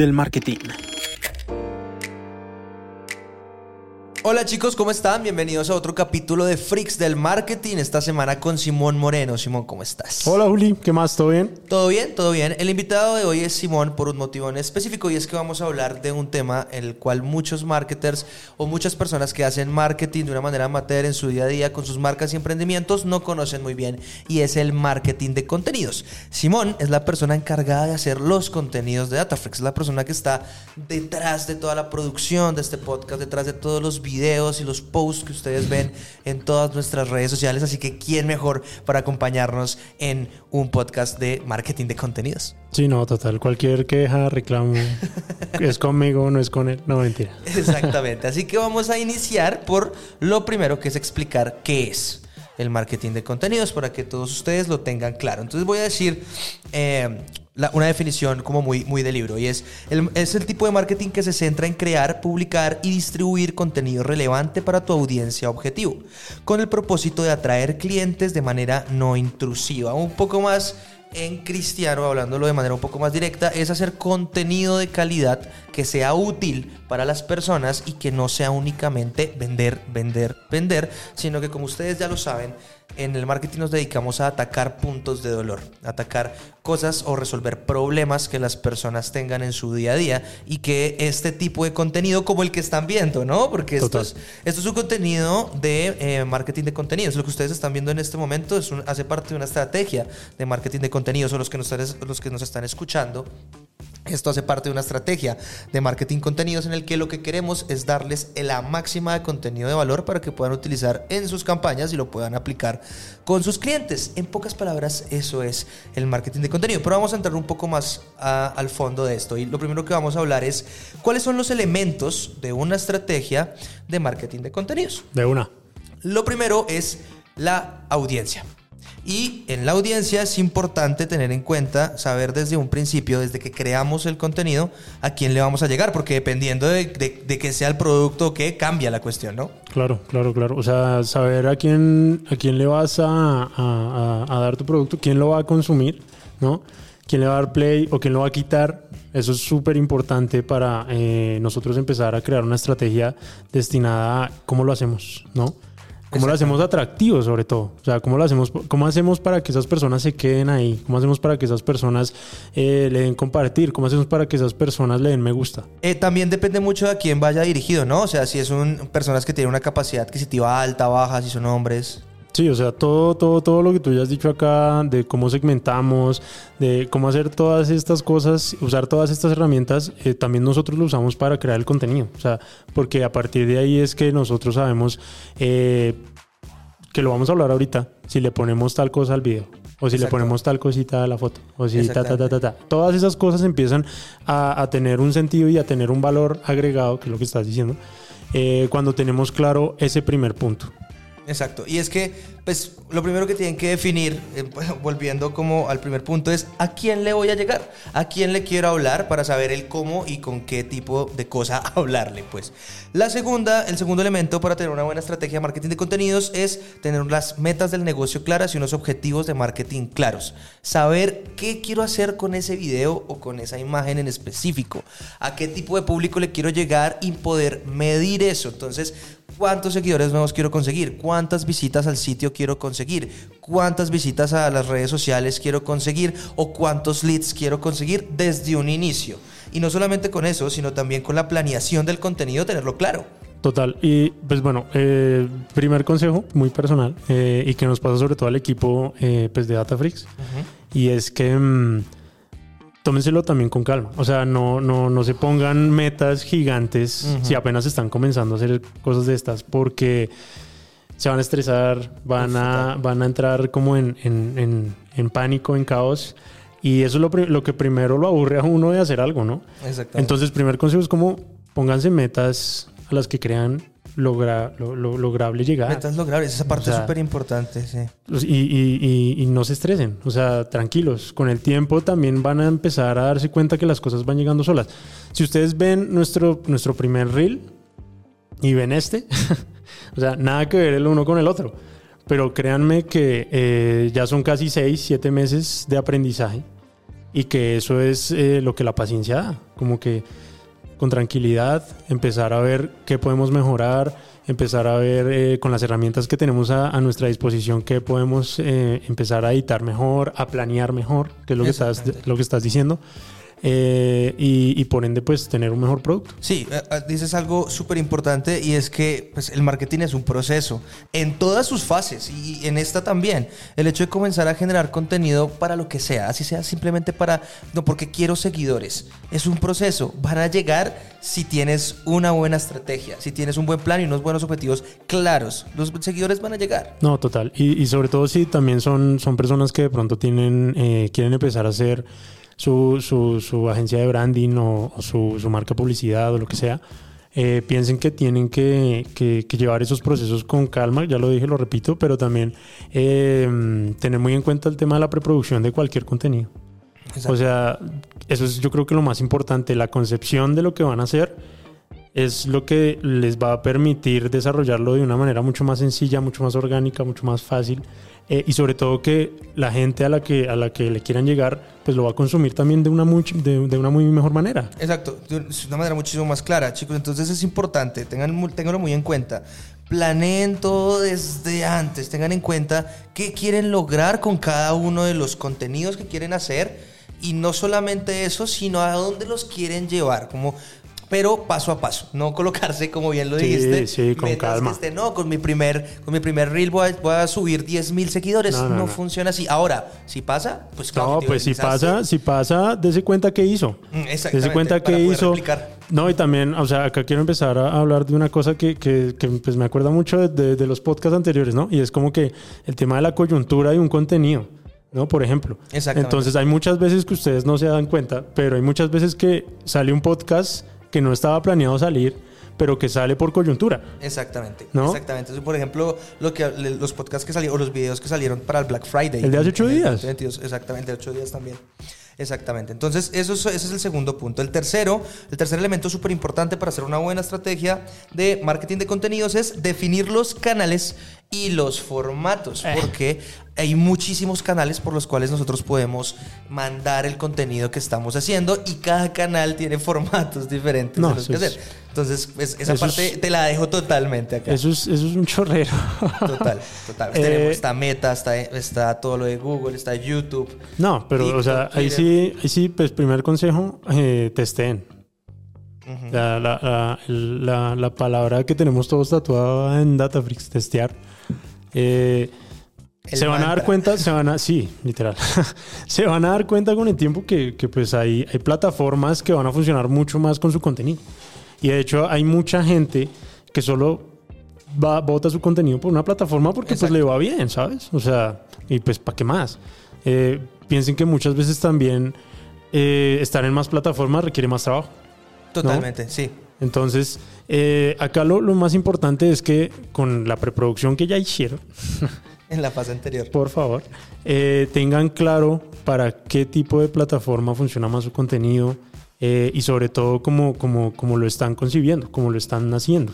del marketing. Hola chicos, ¿cómo están? Bienvenidos a otro capítulo de Freaks del Marketing. Esta semana con Simón Moreno. Simón, ¿cómo estás? Hola Juli, ¿qué más? ¿Todo bien? Todo bien, todo bien. El invitado de hoy es Simón por un motivo en específico y es que vamos a hablar de un tema en el cual muchos marketers o muchas personas que hacen marketing de una manera amateur en su día a día con sus marcas y emprendimientos no conocen muy bien y es el marketing de contenidos. Simón es la persona encargada de hacer los contenidos de Datafreaks, es la persona que está detrás de toda la producción de este podcast, detrás de todos los videos videos y los posts que ustedes ven en todas nuestras redes sociales. Así que, ¿quién mejor para acompañarnos en un podcast de marketing de contenidos? Sí, no, total. Cualquier queja, reclamo, es conmigo, no es con él. No, mentira. Exactamente. Así que vamos a iniciar por lo primero que es explicar qué es el marketing de contenidos para que todos ustedes lo tengan claro. Entonces voy a decir eh, una definición como muy, muy de libro y es es el tipo de marketing que se centra en crear, publicar y distribuir contenido relevante para tu audiencia objetivo, con el propósito de atraer clientes de manera no intrusiva, un poco más en cristiano, hablándolo de manera un poco más directa, es hacer contenido de calidad que sea útil para las personas y que no sea únicamente vender, vender, vender, sino que como ustedes ya lo saben, en el marketing nos dedicamos a atacar puntos de dolor, atacar cosas o resolver problemas que las personas tengan en su día a día y que este tipo de contenido como el que están viendo, ¿no? Porque esto es, esto es un contenido de eh, marketing de contenidos. Lo que ustedes están viendo en este momento es hace parte de una estrategia de marketing de contenidos o los que nos los que nos están escuchando esto hace parte de una estrategia de marketing contenidos en el que lo que queremos es darles la máxima de contenido de valor para que puedan utilizar en sus campañas y lo puedan aplicar con sus clientes. En pocas palabras, eso es el marketing de contenido. Pero vamos a entrar un poco más al fondo de esto. Y lo primero que vamos a hablar es cuáles son los elementos de una estrategia de marketing de contenidos. De una. Lo primero es la audiencia. Y en la audiencia es importante tener en cuenta, saber desde un principio, desde que creamos el contenido, a quién le vamos a llegar, porque dependiendo de, que sea el producto que cambia la cuestión, ¿no? Claro, claro, claro. O sea, saber a quién, a quién le vas a, a, dar tu producto, quién lo va a consumir, ¿no? quién le va a dar play o quién lo va a quitar. Eso es súper importante para eh, nosotros empezar a crear una estrategia destinada a cómo lo hacemos, ¿no? ¿Cómo lo hacemos atractivo sobre todo? O sea, ¿cómo lo hacemos, cómo hacemos para que esas personas se queden ahí? ¿Cómo hacemos para que esas personas eh, le den compartir? ¿Cómo hacemos para que esas personas le den me gusta? Eh, también depende mucho de a quién vaya dirigido, ¿no? O sea, si es un, personas que tienen una capacidad adquisitiva alta, baja, si son hombres. Sí, o sea, todo, todo, todo lo que tú ya has dicho acá, de cómo segmentamos, de cómo hacer todas estas cosas, usar todas estas herramientas, eh, también nosotros lo usamos para crear el contenido. O sea, porque a partir de ahí es que nosotros sabemos eh, que lo vamos a hablar ahorita, si le ponemos tal cosa al video, o si le ponemos tal cosita a la foto, o si ta, ta, ta, ta, ta. Todas esas cosas empiezan a, tener un sentido y a tener un valor agregado, que es lo que estás diciendo, eh, cuando tenemos claro ese primer punto. Exacto. Y es que, pues, lo primero que tienen que definir, eh, volviendo como al primer punto, es a quién le voy a llegar, a quién le quiero hablar para saber el cómo y con qué tipo de cosa hablarle, pues. La segunda, el segundo elemento para tener una buena estrategia de marketing de contenidos es tener las metas del negocio claras y unos objetivos de marketing claros. Saber qué quiero hacer con ese video o con esa imagen en específico, a qué tipo de público le quiero llegar y poder medir eso. Entonces, cuántos seguidores nuevos quiero conseguir, cuántas visitas al sitio quiero conseguir, cuántas visitas a las redes sociales quiero conseguir o cuántos leads quiero conseguir desde un inicio. Y no solamente con eso, sino también con la planeación del contenido, tenerlo claro. Total. Y pues bueno, eh, primer consejo muy personal eh, y que nos pasa sobre todo al equipo eh, pues de Datafreaks. Y es que... Mm, tómenselo también con calma. O sea, no, no, no se pongan metas gigantes si apenas están comenzando a hacer cosas de estas, porque se van a estresar, van, a, van a entrar como en, en, en, pánico, en caos. Y eso es lo, lo, que primero lo aburre a uno de hacer algo, ¿no? Exactamente. Entonces, primer consejo es como pónganse metas a las que crean logra, lo, lograble llegar. Metas logrables, esa parte es súper importante, sí. Pues, y, y, y, no se estresen, o sea, tranquilos. Con el tiempo también van a empezar a darse cuenta que las cosas van llegando solas. Si ustedes ven nuestro, nuestro primer reel y ven este, o sea, nada que ver el uno con el otro. Pero créanme que eh, ya son casi seis, siete meses de aprendizaje y que eso es eh, lo que la paciencia da. como que con tranquilidad, empezar a ver qué podemos mejorar, empezar a ver eh, con las herramientas que tenemos a, a nuestra disposición qué podemos eh, empezar a editar mejor, a planear mejor, que es lo que estás, lo que estás diciendo. Eh, y, y por ende, pues tener un mejor producto. Sí, eh, eh, dices algo súper importante y es que pues, el marketing es un proceso en todas sus fases y en esta también. El hecho de comenzar a generar contenido para lo que sea, así sea simplemente para, no porque quiero seguidores, es un proceso. Van a llegar si tienes una buena estrategia, si tienes un buen plan y unos buenos objetivos claros. Los seguidores van a llegar. No, total. Y, y sobre todo si también son, son personas que de pronto tienen, eh, quieren empezar a hacer su, su, agencia de branding o, su, su marca publicidad o lo que sea. eh, piensen que tienen que, que- que llevar esos procesos con calma, ya lo dije, lo repito, pero también eh, tener muy en cuenta el tema de la preproducción de cualquier contenido. O sea, eso es yo creo que lo más importante, la concepción de lo que van a hacer es lo que les va a permitir desarrollarlo de una manera mucho más sencilla, mucho más orgánica, mucho más fácil eh, y sobre todo que la gente a la que a la que le quieran llegar pues lo va a consumir también de una muy, de, de una muy mejor manera. Exacto, de una manera muchísimo más clara, chicos. Entonces es importante, tengan, ténganlo muy en cuenta. Planeen todo desde antes, tengan en cuenta qué quieren lograr con cada uno de los contenidos que quieren hacer. Y no solamente eso, sino a dónde los quieren llevar. Como, pero paso a paso, no colocarse, como bien lo Sí, dijiste. sí, con calma. no, con mi primer, con mi primer reel voy a, voy a subir 10 mil seguidores. No, No, no, no. funciona así. Ahora, si pasa, pues claro, No, pues si pasa, si pasa, dése cuenta qué hizo. Mm, exactamente, Dese cuenta qué hizo. replicar. No, y también, o sea, acá quiero empezar a hablar de una cosa que, que, que, pues me acuerda mucho de, de- de los podcasts anteriores, ¿no? Y es como que el tema de la coyuntura de un contenido, ¿no? Por ejemplo. Exactamente. Entonces hay muchas veces que ustedes no se dan cuenta, pero hay muchas veces que sale un podcast que no estaba planeado salir, pero que sale por coyuntura. Exactamente. ¿No? Exactamente. Entonces, por ejemplo, lo que, los podcasts que salieron, o los videos que salieron para el Black Friday. El de hace ocho días. 2022. Exactamente, ocho días también. Exactamente. Entonces, eso es, ese es el segundo punto. El tercero, el tercer elemento súper importante para hacer una buena estrategia de marketing de contenidos es definir los canales y los formatos. Eh. Porque hay muchísimos canales por los cuales nosotros podemos mandar el contenido que estamos haciendo y cada canal tiene formatos diferentes No, de los que es- hacer. Entonces, pues, esa parte es- te la dejo totalmente acá. Eso es, eso es un chorrero. Total, total. Eh, Tenemos, está Meta, está, está todo lo de Google, está YouTube. No, pero, o sea, ahí sí, ahí sí, pues primer consejo, eh, testeen. La, la, la, la- la palabra que tenemos todos tatuada en Datafrix, testear. Eh, se van a dar cuenta, se van a, sí, literal, se van a dar cuenta con el tiempo que, que, pues hay, hay plataformas que van a funcionar mucho más con su contenido. Y de hecho hay mucha gente que solo va, bota su contenido por una plataforma porque pues Exacto. le va bien, ¿sabes? O sea, y pues ¿para qué más? Eh, piensen que muchas veces también eh, estar en más plataformas requiere más trabajo. Totalmente, sí. Entonces, eh, acá lo, lo más importante es que con la preproducción que ya hicieron, En la fase anterior. por favor, eh, tengan claro para qué tipo de plataforma funciona más su contenido eh, y sobre todo cómo, cómo, cómo lo están concibiendo, cómo lo están haciendo.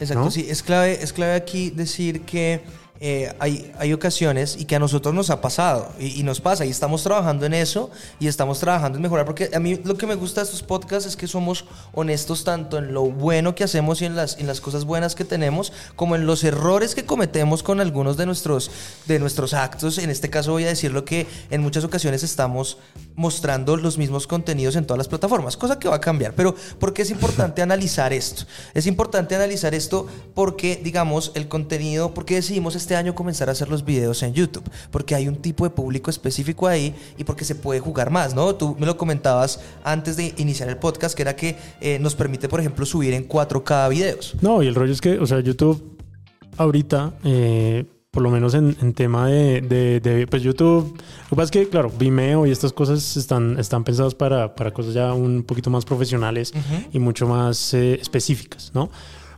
Exacto, ¿no? sí. Es clave, es clave aquí decir que eh, hay, hay ocasiones y que a nosotros nos ha pasado y, y nos pasa y estamos trabajando en eso y estamos trabajando en mejorar porque a mí lo que me gusta de estos podcasts es que somos honestos tanto en lo bueno que hacemos y en las, en las cosas buenas que tenemos como en los errores que cometemos con algunos de nuestros, de nuestros actos. En este caso voy a decir lo que en muchas ocasiones estamos mostrando los mismos contenidos en todas las plataformas, cosa que va a cambiar. Pero ¿por qué es importante analizar esto? Es importante analizar esto porque, digamos, el contenido, porque decidimos este año comenzar a hacer los videos en YouTube, porque hay un tipo de público específico ahí y porque se puede jugar más, ¿no? Tú me lo comentabas antes de iniciar el podcast, que era que eh, nos permite, por ejemplo, subir en 4K videos. No, y el rollo es que, o sea, YouTube ahorita, eh, por lo menos en, en tema de, de- de- pues YouTube, lo que pasa es que, claro, Vimeo y estas cosas están, están pensadas para, para cosas ya un poquito más profesionales y mucho más eh, específicas, ¿no?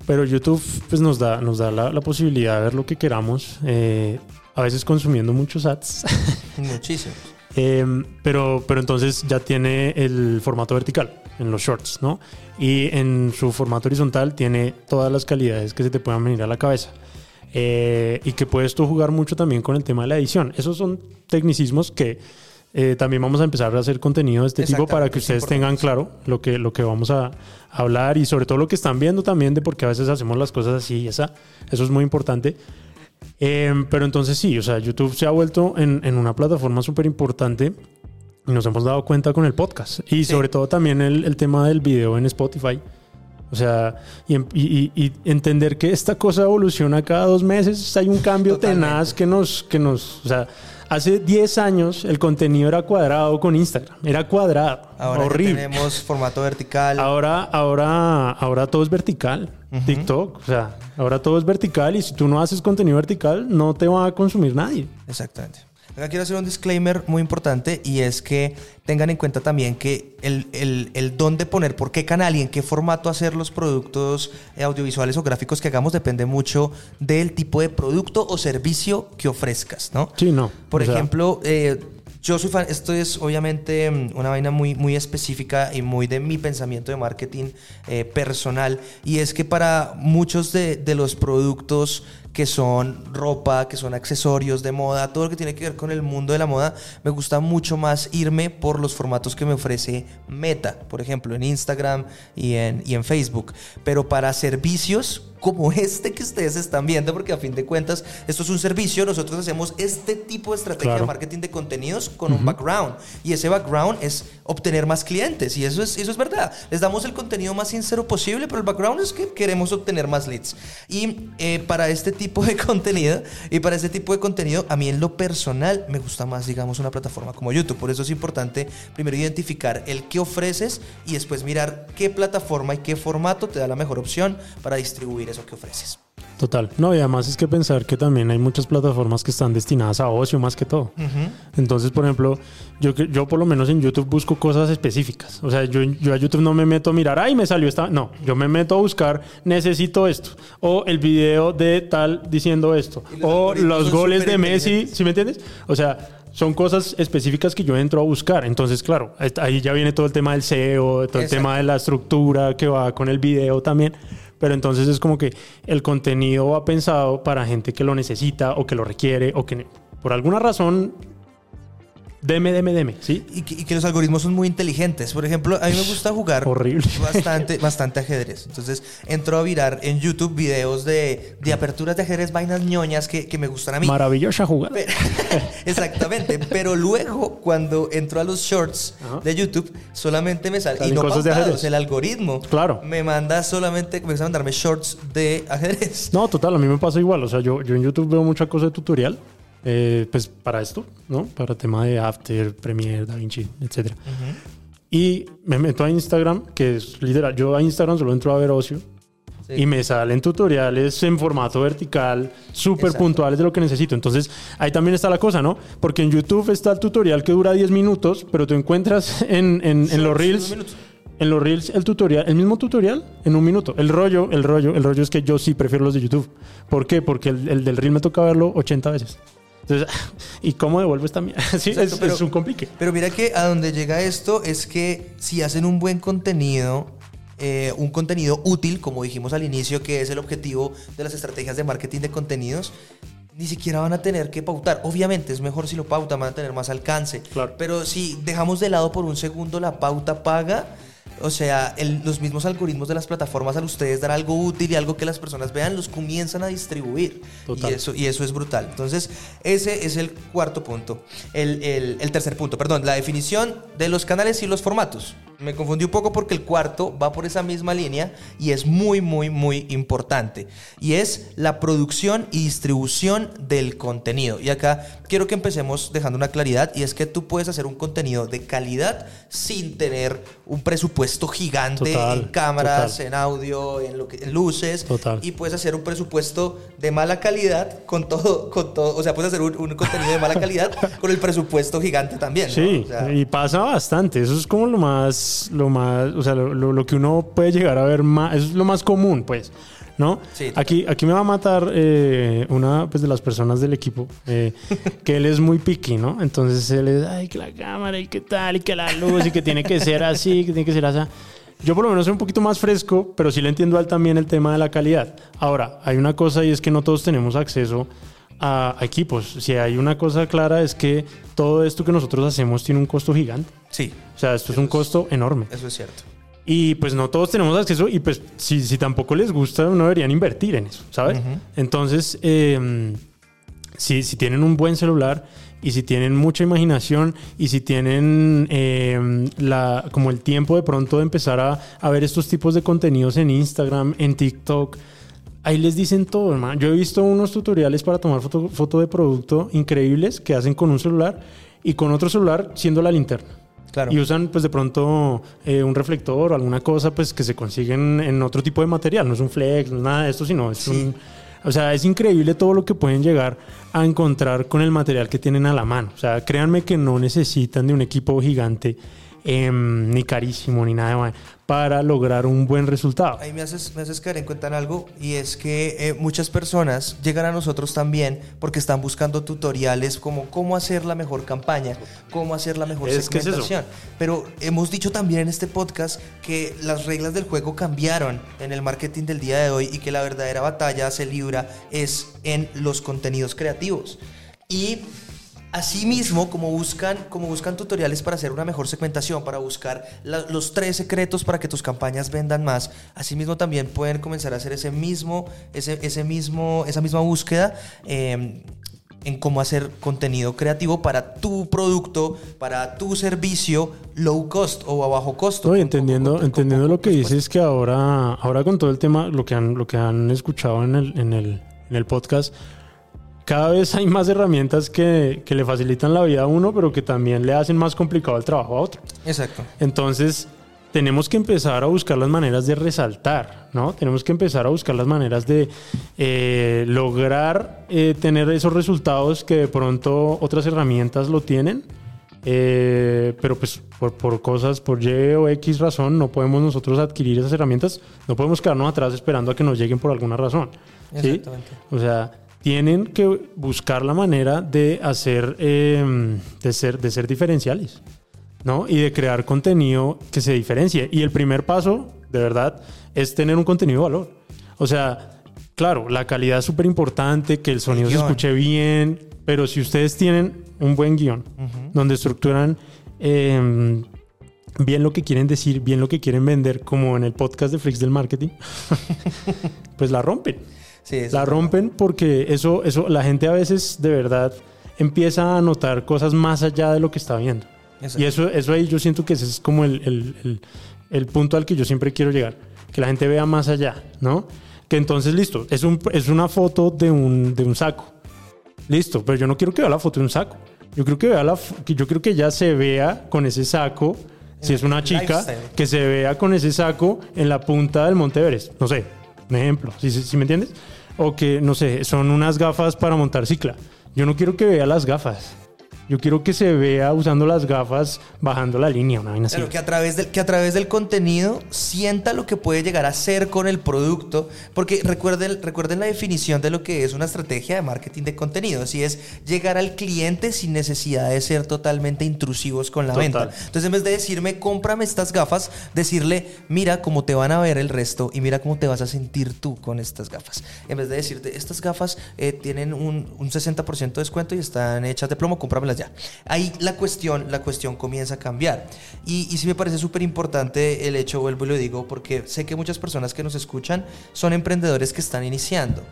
Pero YouTube pues nos da, nos da la, la posibilidad de ver lo que queramos, eh, a veces consumiendo muchos ads. Muchísimo. Eh, pero, pero entonces ya tiene el formato vertical en los shorts, ¿no? Y en su formato horizontal tiene todas las calidades que se te puedan venir a la cabeza. Eh, y que puedes tú jugar mucho también con el tema de la edición. Esos son tecnicismos que eh, también vamos a empezar a hacer contenido de este tipo para que ustedes tengan claro lo que, lo que vamos a hablar y sobre todo lo que están viendo también de por qué a veces hacemos las cosas así y esa. Eso es muy importante. Eh, pero entonces sí, o sea, YouTube se ha vuelto en, en una plataforma súper importante y nos hemos dado cuenta con el podcast. Y Sí. sobre todo también el, el tema del video en Spotify. O sea, y, em- y- y- y entender que esta cosa evoluciona cada dos meses. Hay un cambio Totalmente. tenaz que nos, que nos... O sea, hace 10 años el contenido era cuadrado con Instagram. Era cuadrado. Ahora horrible. tenemos formato vertical. Ahora, ahora, ahora todo es vertical. TikTok, o sea, ahora todo es vertical y si tú no haces contenido vertical, no te va a consumir nadie. Exactamente. Acá quiero hacer un disclaimer muy importante y es que tengan en cuenta también que el, el, el dónde poner, por qué canal y en qué formato hacer los productos eh, audiovisuales o gráficos que hagamos depende mucho del tipo de producto o servicio que ofrezcas, ¿no? Sí, no. Por O sea, ejemplo, eh, yo soy fan, esto es obviamente mm, una vaina muy, muy específica y muy de mi pensamiento de marketing eh, personal. Y es que para muchos de, de los productos que son ropa, que son accesorios de moda, todo lo que tiene que ver con el mundo de la moda, me gusta mucho más irme por los formatos que me ofrece Meta, por ejemplo, en Instagram y en, y en Facebook. Pero para servicios como este que ustedes están viendo, porque a fin de cuentas esto es un servicio, nosotros hacemos este tipo de estrategia Claro. de marketing de contenidos con un background y ese background es obtener más clientes y eso es, eso es verdad. Les damos el contenido más sincero posible, pero el background es que queremos obtener más leads. Y eh, para este tipo de contenido y para este tipo de contenido, a mí en lo personal me gusta más, digamos, una plataforma como YouTube. Por eso es importante primero identificar el que ofreces y después mirar qué plataforma y qué formato te da la mejor opción para distribuir eso que ofreces. Total. No, y además es que pensar que también hay muchas plataformas que están destinadas a ocio más que todo. Entonces, por ejemplo, yo, yo por lo menos en YouTube busco cosas específicas. O sea, yo, yo a YouTube no me meto a mirar, ay, me salió esta. No, yo me meto a buscar, necesito esto. O el video de tal diciendo esto. Los O los goles de Messi. ¿sí me entiendes? O sea, son cosas específicas que yo entro a buscar. Entonces, claro, ahí ya viene todo el tema del SEO, todo el tema de la estructura que va con el video también. Pero entonces es como que el contenido va pensado para gente que lo necesita o que lo requiere o que por alguna razón deme, deme, deme, ¿sí? Y que, y que los algoritmos son muy inteligentes. Por ejemplo, a mí me gusta jugar Horrible. bastante, bastante ajedrez. Entonces entro a virar en YouTube videos de, de aperturas de ajedrez, vainas ñoñas que, que me gustan a mí. Maravillosa jugada. Pero- Exactamente, pero luego cuando entro a los shorts Ajá. de YouTube, solamente me sale y no cosas de ajedrez. el algoritmo Claro. me manda solamente, comienza a mandarme shorts de ajedrez. No, total, a mí me pasa igual. O sea, yo, yo en YouTube veo mucha cosa de tutorial, eh, pues para esto, ¿no? Para tema de After, Premiere, DaVinci, etc. Y me meto a Instagram, que es literal, yo a Instagram solo entro a ver ocio. Sí. Y me salen tutoriales en formato vertical, súper puntuales de lo que necesito. Entonces, ahí también está la cosa, ¿no? Porque en YouTube está el tutorial que dura 10 minutos, pero tú encuentras en, en- en los Reels en los Reels el tutorial, el mismo tutorial en un minuto. El rollo, el rollo, el rollo es que yo sí prefiero los de YouTube. ¿Por qué? Porque el, el del Reel me toca verlo 80 veces. Entonces, ¿y cómo devuelves también? sí, Exacto, es, pero- es un complique. Pero mira que a donde llega esto es que si hacen un buen contenido, eh, un contenido útil, como dijimos al inicio, que es el objetivo de las estrategias de marketing de contenidos, ni siquiera van a tener que pautar. Obviamente es mejor si lo pautan, van a tener más alcance. Claro. Pero si dejamos de lado por un segundo la pauta paga, o sea, el- los mismos algoritmos de las plataformas al ustedes dar algo útil y algo que las personas vean, los comienzan a distribuir. Total. Y eso, y eso es brutal. Entonces, ese es el cuarto punto. El, el- el tercer punto, perdón, la definición de los canales y los formatos. Me confundí un poco porque el cuarto va por esa misma línea y es muy, muy, muy importante. Y es la producción y distribución del contenido. Y acá quiero que empecemos dejando una claridad y es que tú puedes hacer un contenido de calidad sin tener un presupuesto gigante Total, en cámaras, total. en audio, en, lo que, en luces. Total. Y puedes hacer un presupuesto de mala calidad con todo, con todo, o sea, puedes hacer un, un contenido de mala calidad con el presupuesto gigante también. ¿no? Sí, O sea, y pasa bastante. Eso es como lo más, lo más, o sea, lo, lo- lo que uno puede llegar a ver más, es lo más común, pues, ¿no? Sí, aquí, aquí me va a matar eh, una pues, de las personas del equipo, eh, que él es muy piqui, ¿no? Entonces él es, ay, que la cámara y qué tal, y que la luz, y que tiene que ser así, que tiene que ser así. Yo por lo menos soy un poquito más fresco, pero sí le entiendo a él también el tema de la calidad. Ahora, hay una cosa y es que no todos tenemos acceso a, a equipos. Si hay una cosa clara es que todo esto que nosotros hacemos tiene un costo gigante. Sí, O sea, esto es un costo enorme. eso es cierto. Y pues no todos tenemos acceso y pues si, si tampoco les gusta no deberían invertir en eso, ¿sabes? Ujú. Entonces, eh, si, si tienen un buen celular y si tienen mucha imaginación y si tienen eh, la, como el tiempo de pronto de empezar a, a ver estos tipos de contenidos en Instagram, en TikTok, ahí les dicen todo, hermano. Yo he visto unos tutoriales para tomar foto, foto de producto increíbles que hacen con un celular y con otro celular siendo la linterna. Claro. Y usan pues de pronto eh, un reflector o alguna cosa pues que se consiguen en otro tipo de material. No es un flex, no es nada de esto, sino es Sí. un... O sea, es increíble todo lo que pueden llegar a encontrar con el material que tienen a la mano. O sea, créanme que no necesitan de un equipo gigante, em, ni carísimo, ni nada de más, para lograr un buen resultado. Ahí me haces, me haces caer en cuenta en algo y es que eh, muchas personas llegan a nosotros también porque están buscando tutoriales como cómo hacer la mejor campaña, cómo hacer la mejor Es que es segmentación. Pero hemos dicho también en este podcast que las reglas del juego cambiaron en el marketing del día de hoy y que la verdadera batalla se libra es en los contenidos creativos. Y Asimismo, como buscan, como buscan tutoriales para hacer una mejor segmentación, para buscar los tres secretos para que tus campañas vendan más, asimismo también pueden comenzar a hacer ese mismo, ese, ese mismo, esa misma búsqueda eh, en cómo hacer contenido creativo para tu producto, para tu servicio low cost o a bajo costo. Entendiendo, entendiendo lo que dices que ahora, ahora con todo el tema, lo que han, lo que han escuchado en el, en el, en el podcast, cada vez hay más herramientas que, que le facilitan la vida a uno, pero que también le hacen más complicado el trabajo a otro. Exacto. Entonces, tenemos que empezar a buscar las maneras de resaltar, ¿no? Tenemos que empezar a buscar las maneras de eh, lograr eh, tener esos resultados que de pronto otras herramientas lo tienen, eh, pero pues por, por cosas, por Y o X razón, no podemos nosotros adquirir esas herramientas, no podemos quedarnos atrás esperando a que nos lleguen por alguna razón. ¿sí? Exactamente. O sea, tienen que buscar la manera de hacer, eh, de ser, de ser diferenciales, ¿no? Y de crear contenido que se diferencie. Y el primer paso, de verdad, es tener un contenido de valor. O sea, claro, la calidad es súper importante, que el sonido se escuche bien, pero si ustedes tienen un buen guion, donde estructuran eh, bien lo que quieren decir, bien lo que quieren vender, como en el podcast de Flix del Marketing, pues la rompen. Sí, La rompen porque eso, eso, la gente a veces de verdad empieza a notar cosas más allá de lo que está viendo. Y eso, eso ahí yo siento que ese es como el, el- el- el punto al que yo siempre quiero llegar. Que la gente vea más allá, ¿no? Que entonces, listo, es, un, es una foto de un, de un saco. Listo, pero yo no quiero que vea la foto de un saco. Yo creo que vea la, yo creo que ella se vea con ese saco. Si es una chica, lifestyle. que se vea con ese saco en la punta del Monte Everest. No sé, un ejemplo, ¿sí, sí- sí me entiendes? O que, no sé, son unas gafas para montar cicla. Yo no quiero que vea las gafas. Yo quiero que se vea usando las gafas bajando la línea, una vaina así. Claro, que a, través del, que a través del contenido sienta lo que puede llegar a ser con el producto. Porque recuerden, recuerden la definición de lo que es una estrategia de marketing de contenidos. Y es llegar al cliente sin necesidad de ser totalmente intrusivos con la Total. venta. Entonces, en vez de decirme, cómprame estas gafas, decirle, mira cómo te van a ver el resto y mira cómo te vas a sentir tú con estas gafas. En vez de decirte, estas gafas eh, tienen un, un 60% de descuento y están hechas de plomo, cómpramelas ya. Ahí la cuestión, la cuestión comienza a cambiar. Y, y sí me parece súper importante el hecho, vuelvo y lo digo, porque sé que muchas personas que nos escuchan son emprendedores que están iniciando.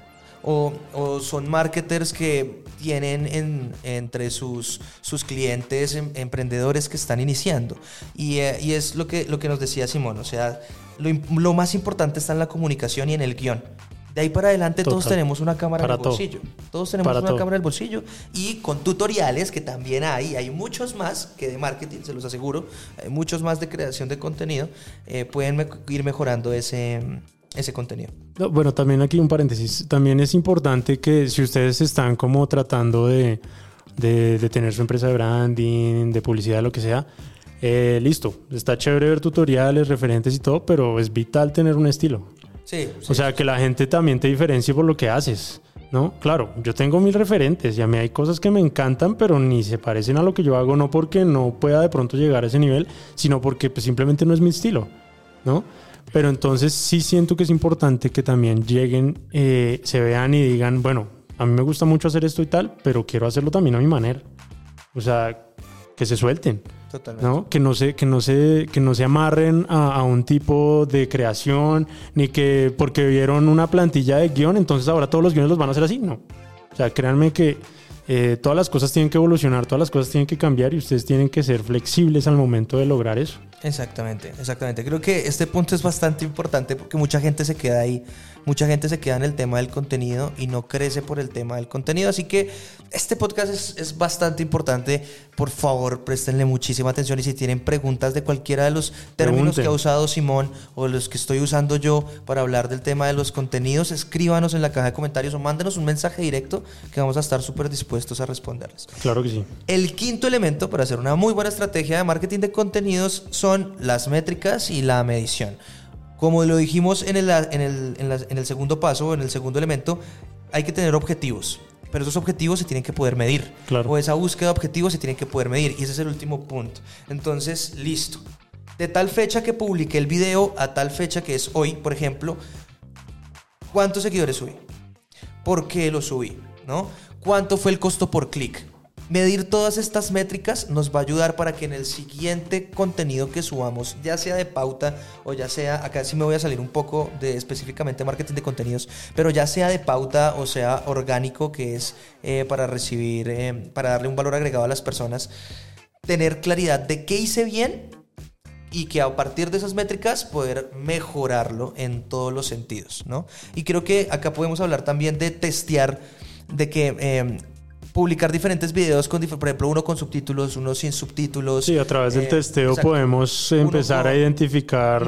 O, o son marketers que tienen en- entre sus, sus clientes em- emprendedores que están iniciando. Y, eh, y es lo que, lo que nos decía Simón, o sea, lo, lo más importante está en la comunicación y en el guion. De ahí para adelante todos tenemos una cámara Para en el todo. bolsillo. Todos tenemos Para una todo. cámara en el bolsillo y con tutoriales que también hay, hay muchos más que de marketing, se los aseguro, hay muchos más de creación de contenido, eh, pueden me- ir mejorando ese, ese contenido. No, bueno, también aquí un paréntesis. También es importante que si ustedes están como tratando de, de- de tener su empresa de branding, de publicidad, lo que sea, eh, listo. Está chévere ver tutoriales, referentes y todo, pero es vital tener un estilo. Sí, O sea, que la gente también te diferencie por lo que haces. ¿No? Claro, yo tengo mil referentes y a mí hay cosas que me encantan, pero ni se parecen a lo que yo hago, no porque no pueda de pronto llegar a ese nivel, sino porque pues, simplemente no es mi estilo, ¿no? Pero entonces sí siento que es importante que también lleguen, eh, se vean y digan, bueno, a mí me gusta mucho hacer esto y tal, pero quiero hacerlo también a mi manera. O sea, que se suelten. Totalmente. ¿no? Que no se, que no se, que no se amarren a, a un tipo de creación, ni que porque vieron una plantilla de guion, entonces ahora todos los guiones los van a hacer así. No. O sea, créanme que eh, todas las cosas tienen que evolucionar, todas las cosas tienen que cambiar y ustedes tienen que ser flexibles al momento de lograr eso. Exactamente, exactamente. Creo que este punto es bastante importante porque mucha gente se queda ahí, mucha gente se queda en el tema del contenido y no crece por el tema del contenido. Así que este podcast es, es bastante importante. Por favor, préstenle muchísima atención y si tienen preguntas de cualquiera de los términos Pregunten. que ha usado Simón o los que estoy usando yo para hablar del tema de los contenidos, escríbanos en la caja de comentarios o mándenos un mensaje directo que vamos a estar súper dispuestos a responderles. Claro que sí. El quinto elemento para hacer una muy buena estrategia de marketing de contenidos son las métricas y la medición. Como lo dijimos en el, en el, en la- en el segundo paso, en el segundo elemento, hay que tener objetivos. Pero esos objetivos se tienen que poder medir. Claro. O esa búsqueda de objetivos se tiene que poder medir. Y ese es el último punto. Entonces, listo. De tal fecha que publiqué el video a tal fecha que es hoy, por ejemplo, ¿cuántos seguidores subí? ¿Por qué lo subí? ¿No? ¿Cuánto fue el costo por clic? Medir todas estas métricas nos va a ayudar para que en el siguiente contenido que subamos, ya sea de pauta o ya sea, acá sí me voy a salir un poco de específicamente marketing de contenidos, pero ya sea de pauta o sea orgánico, que es eh, para recibir, eh, para darle un valor agregado a las personas, tener claridad de qué hice bien y que a partir de esas métricas poder mejorarlo en todos los sentidos, ¿no? Y creo que acá podemos hablar también de testear, de que eh, publicar diferentes videos con, por ejemplo, uno con subtítulos, uno sin subtítulos. Sí, a través del Eh, testeo exacto. podemos empezar a identificar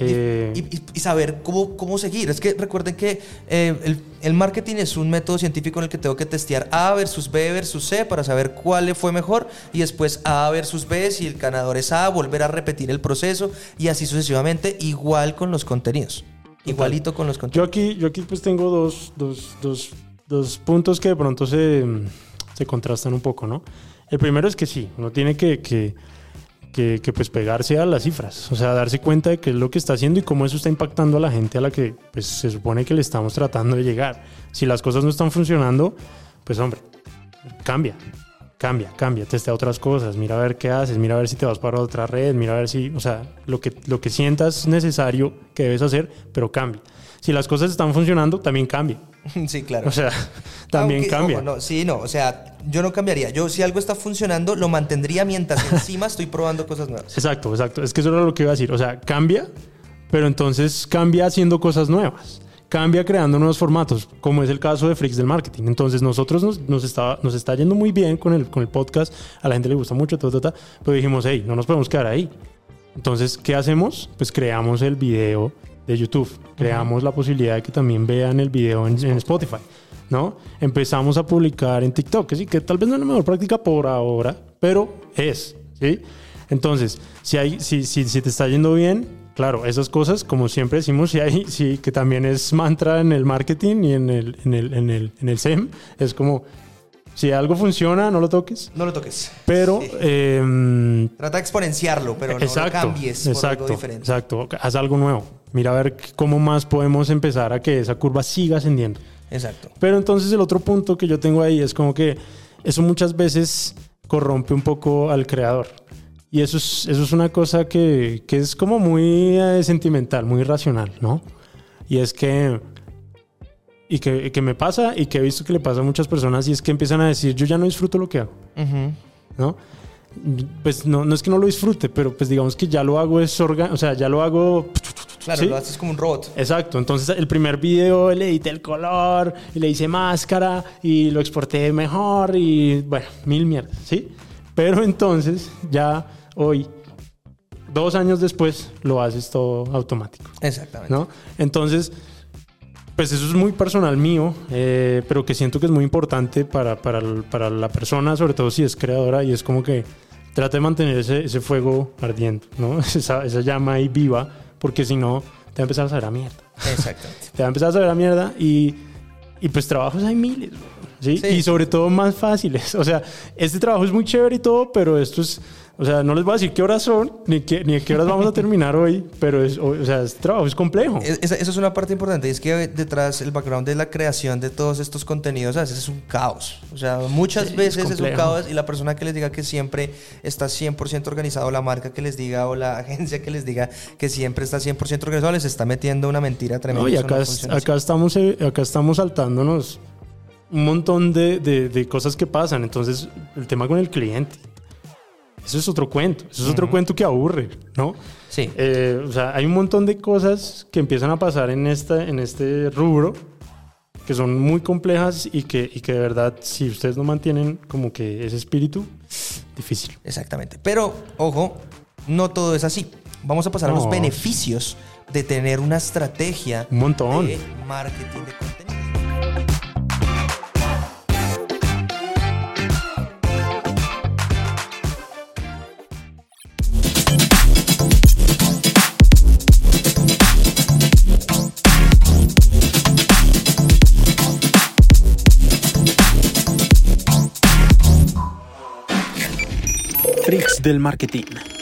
Y- eh, y, y- y saber cómo, cómo seguir. Es que recuerden que eh, el, el marketing es un método científico en el que tengo que testear A versus B versus C para saber cuál le fue mejor y después A versus B, si el ganador es A, volver a repetir el proceso y así sucesivamente, igual con los contenidos. Igualito con los Yo contenidos. aquí, yo aquí pues tengo dos, dos, dos, dos puntos que de pronto se, se contrastan un poco, ¿no? El primero es que sí, uno tiene que, que, que, pues pegarse a las cifras, o sea, darse cuenta de qué es lo que está haciendo y cómo eso está impactando a la gente a la que pues, se supone que le estamos tratando de llegar. Si las cosas no están funcionando, pues hombre, cambia, cambia, cambia, testea otras cosas, mira a ver qué haces, mira a ver si te vas para otra red, mira a ver si, o sea, lo que, lo que sientas necesario que debes hacer, pero cambia. Si las cosas están funcionando, también cambia. Sí, claro. O sea, también Aunque, cambia. ojo, no, sí, no, o sea, yo no cambiaría. Yo si algo está funcionando, lo mantendría mientras encima estoy probando cosas nuevas. Exacto, exacto. Es que eso era lo que iba a decir. O sea, cambia, pero entonces cambia haciendo cosas nuevas. Cambia creando nuevos formatos, como es el caso de Freaks del Marketing. Entonces, nosotros nos, nos, está, nos está yendo muy bien con el, con el podcast. A la gente le gusta mucho, ta, ta, ta, pero dijimos, hey, no nos podemos quedar ahí. Entonces, ¿qué hacemos? Pues creamos el video de YouTube. Creamos la posibilidad de que también vean el video en, Spotify. ¿no? Empezamos a publicar en TikTok, sí, que tal vez no es la mejor práctica por ahora, pero es, ¿sí? Entonces, si, hay, si, si, si te está yendo bien, claro, esas cosas, como siempre decimos, si hay, sí, que también es mantra en el marketing y en el, en el, en el, en el SEM, es como, si algo funciona, no lo toques, No lo toques. pero... Sí. eh, Trata de exponenciarlo, pero no lo cambies por exacto, algo diferente. exacto, haz algo nuevo. Mira a ver cómo más podemos empezar a que esa curva siga ascendiendo. Exacto. Pero entonces el otro punto que yo tengo ahí es como que eso muchas veces corrompe un poco al creador. Y eso es, eso es una cosa que, que es como muy eh, sentimental, muy racional, ¿no? Y es que... Y que, que me pasa y que he visto que le pasa a muchas personas y es que empiezan a decir, yo ya no disfruto lo que hago, Ujú. ¿no? Pues no, no es que no lo disfrute, pero pues digamos que ya lo hago es orga, o sea, ya lo hago Claro, ¿Sí? lo haces como un robot. Exacto, entonces el primer video le edité el color y le hice máscara y lo exporté mejor y bueno, mil mierdas, ¿sí? Pero entonces ya hoy, dos años después, lo haces todo automático, Exactamente. ¿no? Entonces, pues eso es muy personal mío, eh, pero que siento que es muy importante para, para, para la persona, sobre todo si es creadora y es como que trata de mantener ese, ese fuego ardiendo, ¿no? Esa, esa llama ahí viva, porque si no, te va a empezar a saber a mierda Exactamente. te va a empezar a saber a mierda y, y pues trabajos hay miles, ¿sí? Sí. Y sobre todo más fáciles. O sea, este trabajo es muy chévere y todo, pero esto es O sea, no les voy a decir qué horas son, ni, qué, ni a qué horas vamos a terminar hoy, pero es, o sea, es trabajo, es complejo. Esa, es una parte importante. Y es que detrás, el background de la creación de todos estos contenidos a veces es un caos. O sea, muchas veces es, un caos y la persona que les diga que siempre está 100% organizado, la marca que les diga o la agencia que les diga que siempre está 100% organizado, les está metiendo una mentira tremenda. No, y acá, acá, estamos, eh, acá estamos saltándonos un montón de, de, de cosas que pasan. Entonces, el tema con el cliente eso es otro cuento. Eso es otro cuento que aburre, ¿no? Sí. Eh, o sea, hay un montón de cosas que empiezan a pasar en, esta, en este rubro que son muy complejas y que, y que de verdad, si ustedes no mantienen como que ese espíritu, difícil. Exactamente. Pero, ojo, no todo es así. Vamos a pasar a los beneficios de tener una estrategia un montón. de marketing de contenido. Del marketing.